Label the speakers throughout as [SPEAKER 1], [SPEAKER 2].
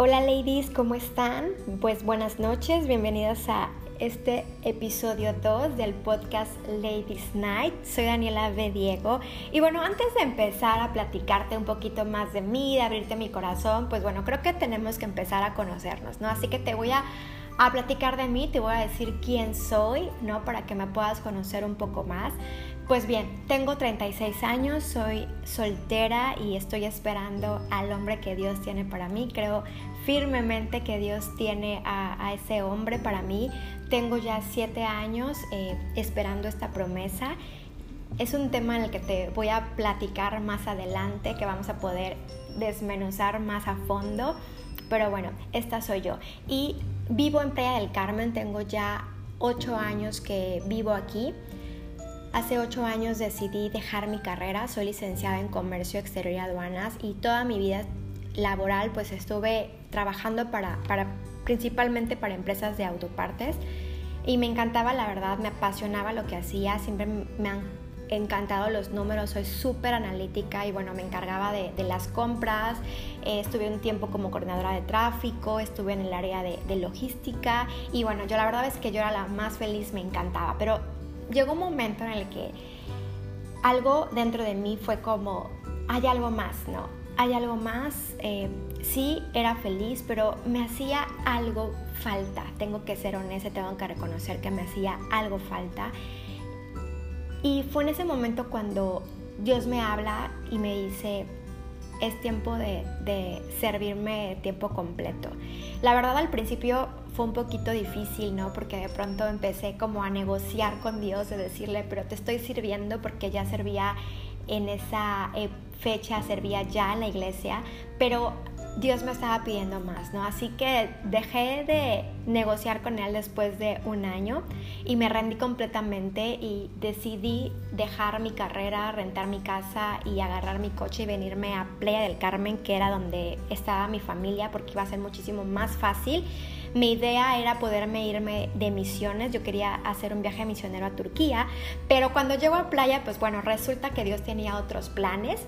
[SPEAKER 1] Hola ladies, ¿cómo están? Pues buenas noches, bienvenidas a este episodio 2 del podcast Ladies Night. Soy Daniela B. Diego y bueno, antes de empezar a platicarte un poquito más de mí, de abrirte mi corazón, pues bueno, creo que tenemos que empezar a conocernos, ¿no? Así que te voy a, a platicar de mí, te voy a decir quién soy, ¿no? Para que me puedas conocer un poco más. Pues bien, tengo 36 años, soy soltera y estoy esperando al hombre que Dios tiene para mí. Creo firmemente que Dios tiene a, ese hombre para mí. Tengo ya 7 años eh, esperando esta promesa. Es un tema en el que te voy a platicar más adelante, que vamos a poder desmenuzar más a fondo. Pero bueno, esta soy yo. Y vivo en Playa del Carmen, tengo ya 8 años que vivo aquí. Hace ocho años decidí dejar mi carrera, soy licenciada en Comercio Exterior y Aduanas y toda mi vida laboral pues estuve trabajando para principalmente para empresas de autopartes y me encantaba la verdad, me apasionaba lo que hacía, siempre me han encantado los números, soy súper analítica y bueno, me encargaba de, las compras, eh, estuve un tiempo como coordinadora de tráfico, estuve en el área de, logística y bueno, yo la verdad es que yo era la más feliz, me encantaba, pero llegó un momento en el que algo dentro de mí fue como, hay algo más, ¿no? Hay algo más, eh, sí era feliz, pero me hacía algo falta. Tengo que ser honesta, tengo que reconocer que me hacía algo falta. Y fue en ese momento cuando Dios me habla y me dice, es tiempo de, de servirme tiempo completo. La verdad al principio fue un poquito difícil, ¿no? Porque de pronto empecé como a negociar con Dios, de decirle, pero te estoy sirviendo porque ya servía en esa eh, fecha, servía ya en la iglesia, pero Dios me estaba pidiendo más, ¿no? Así que dejé de negociar con Él después de un año y me rendí completamente y decidí dejar mi carrera, rentar mi casa y agarrar mi coche y venirme a Playa del Carmen, que era donde estaba mi familia, porque iba a ser muchísimo más fácil mi idea era poderme irme de misiones, yo quería hacer un viaje misionero a Turquía, pero cuando llego a playa, pues bueno, resulta que Dios tenía otros planes.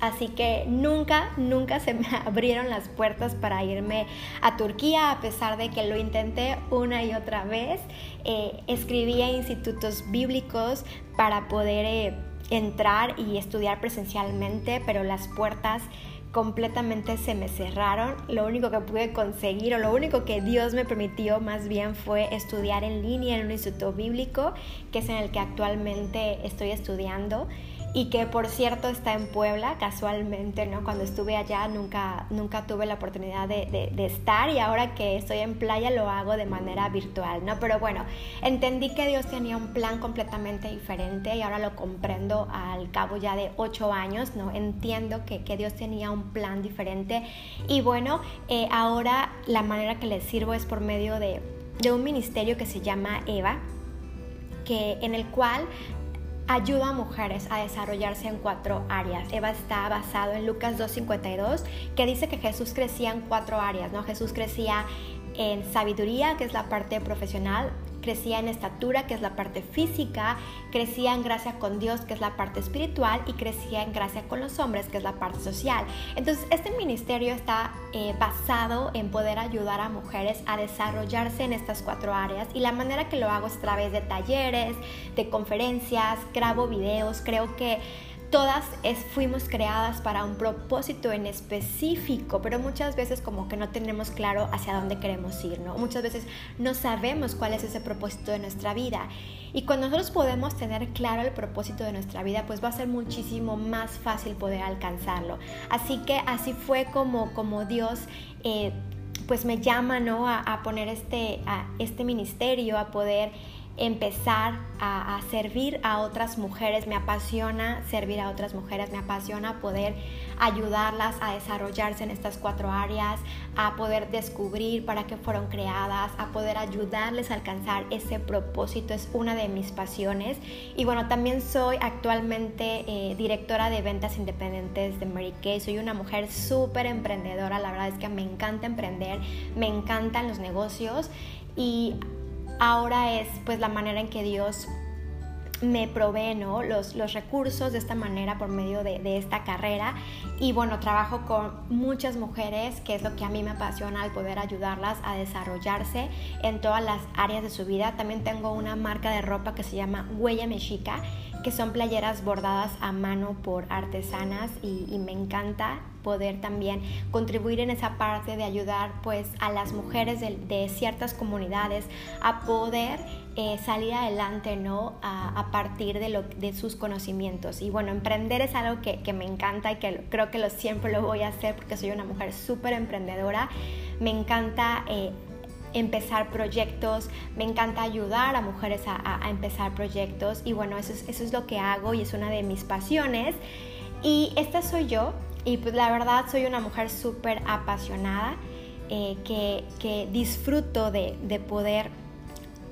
[SPEAKER 1] Así que nunca, nunca se me abrieron las puertas para irme a Turquía, a pesar de que lo intenté una y otra vez. Eh, escribí a institutos bíblicos para poder eh, entrar y estudiar presencialmente, pero las puertas completamente se me cerraron. Lo único que pude conseguir o lo único que Dios me permitió más bien fue estudiar en línea en un instituto bíblico, que es en el que actualmente estoy estudiando y que por cierto está en Puebla, casualmente, ¿no? Cuando estuve allá nunca, nunca tuve la oportunidad de, estar y ahora que estoy en playa lo hago de manera virtual, ¿no? Pero bueno, entendí que Dios tenía un plan completamente diferente y ahora lo comprendo al cabo ya de ocho años, ¿no? Entiendo que, que Dios tenía un plan diferente y bueno, eh, ahora la manera que le sirvo es por medio de, de un ministerio que se llama Eva, que, en el cual ayuda a mujeres a desarrollarse en cuatro áreas. Eva está basado en Lucas 2.52, que dice que Jesús crecía en cuatro áreas, ¿no? Jesús crecía en sabiduría, que es la parte profesional, crecía en estatura, que es la parte física, crecía en gracia con Dios, que es la parte espiritual, y crecía en gracia con los hombres, que es la parte social. Entonces, este ministerio está eh, basado en poder ayudar a mujeres a desarrollarse en estas cuatro áreas, y la manera que lo hago es a través de talleres, de conferencias, grabo videos, creo que todas fuimos creadas para un propósito en específico, pero muchas veces como que no tenemos claro hacia dónde queremos ir, ¿no? Muchas veces no sabemos cuál es ese propósito de nuestra vida. Y cuando nosotros podemos tener claro el propósito de nuestra vida, pues va a ser muchísimo más fácil poder alcanzarlo. Así que así fue como, como Dios... Eh, pues me llama ¿no? a, poner este, a este ministerio, a poder empezar a, servir a otras mujeres, me apasiona servir a otras mujeres, me apasiona poder ayudarlas a desarrollarse en estas cuatro áreas, a poder descubrir para qué fueron creadas, a poder ayudarles a alcanzar ese propósito, es una de mis pasiones. Y bueno, también soy actualmente eh, directora de ventas independientes de Mary Kay, soy una mujer súper emprendedora, la verdad es que me encanta emprender, me encantan los negocios. Y ahora es pues la manera en que Dios me provee los, los, recursos de esta manera por medio de, de, esta carrera y bueno, trabajo con muchas mujeres, que es lo que a mí me apasiona, al poder ayudarlas a desarrollarse en todas las áreas de su vida. También tengo una marca de ropa que se llama Huella Mexica, que son playeras bordadas a mano por artesanas y, me encanta poder también contribuir en esa parte de ayudar pues a las mujeres de, ciertas comunidades a poder eh, salir adelante no a, partir de, lo, de sus conocimientos. Y bueno emprender es algo que, me encanta y que creo que lo, siempre lo voy a hacer porque soy una mujer súper emprendedora. Me encanta eh, empezar proyectos, me encanta ayudar a mujeres a, empezar proyectos y bueno, eso es, eso es lo que hago y es una de mis pasiones. Y esta soy yo, y pues la verdad soy una mujer súper apasionada eh, que, disfruto de, poder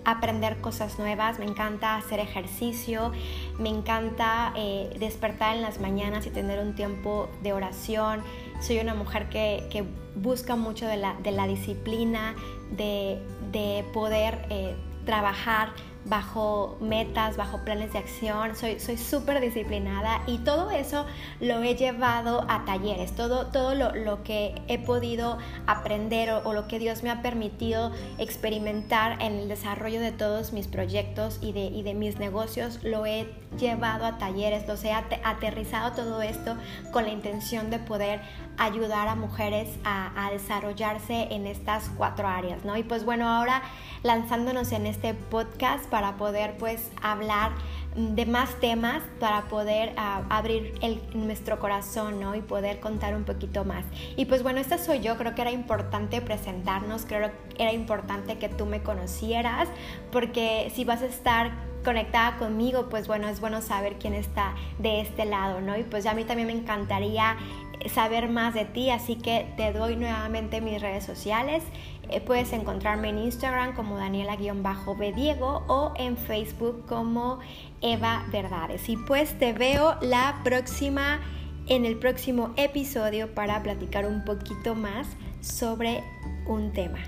[SPEAKER 1] aprender cosas nuevas, me encanta hacer ejercicio, me encanta eh, despertar en las mañanas y tener un tiempo de oración. Soy una mujer que, busca mucho de la, disciplina, de, poder eh, trabajar bajo metas, bajo planes de acción, soy súper disciplinada y todo eso lo he llevado a talleres, todo, todo lo, que he podido aprender o, lo que Dios me ha permitido experimentar en el desarrollo de todos mis proyectos y de, y de mis negocios, lo he llevado a talleres, los he aterrizado todo esto con la intención de poder ayudar a mujeres a, a desarrollarse en estas cuatro áreas, ¿no? Y pues bueno, ahora lanzándonos en este podcast para poder pues hablar de más temas para poder ah, abrir el, nuestro corazón ¿no? y poder contar un poquito más. Y pues bueno, esta soy yo, creo que era importante presentarnos, creo que era importante que tú me conocieras, porque si vas a estar conectada conmigo, pues bueno, es bueno saber quién está de este lado, ¿no? Y pues ya a mí también me encantaría saber más de ti, así que te doy nuevamente mis redes sociales. Eh, puedes encontrarme en Instagram como Daniela-B Diego o en Facebook como Eva Verdades. Y pues te veo la próxima, en el próximo episodio para platicar un poquito más sobre un tema.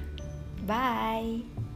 [SPEAKER 1] Bye.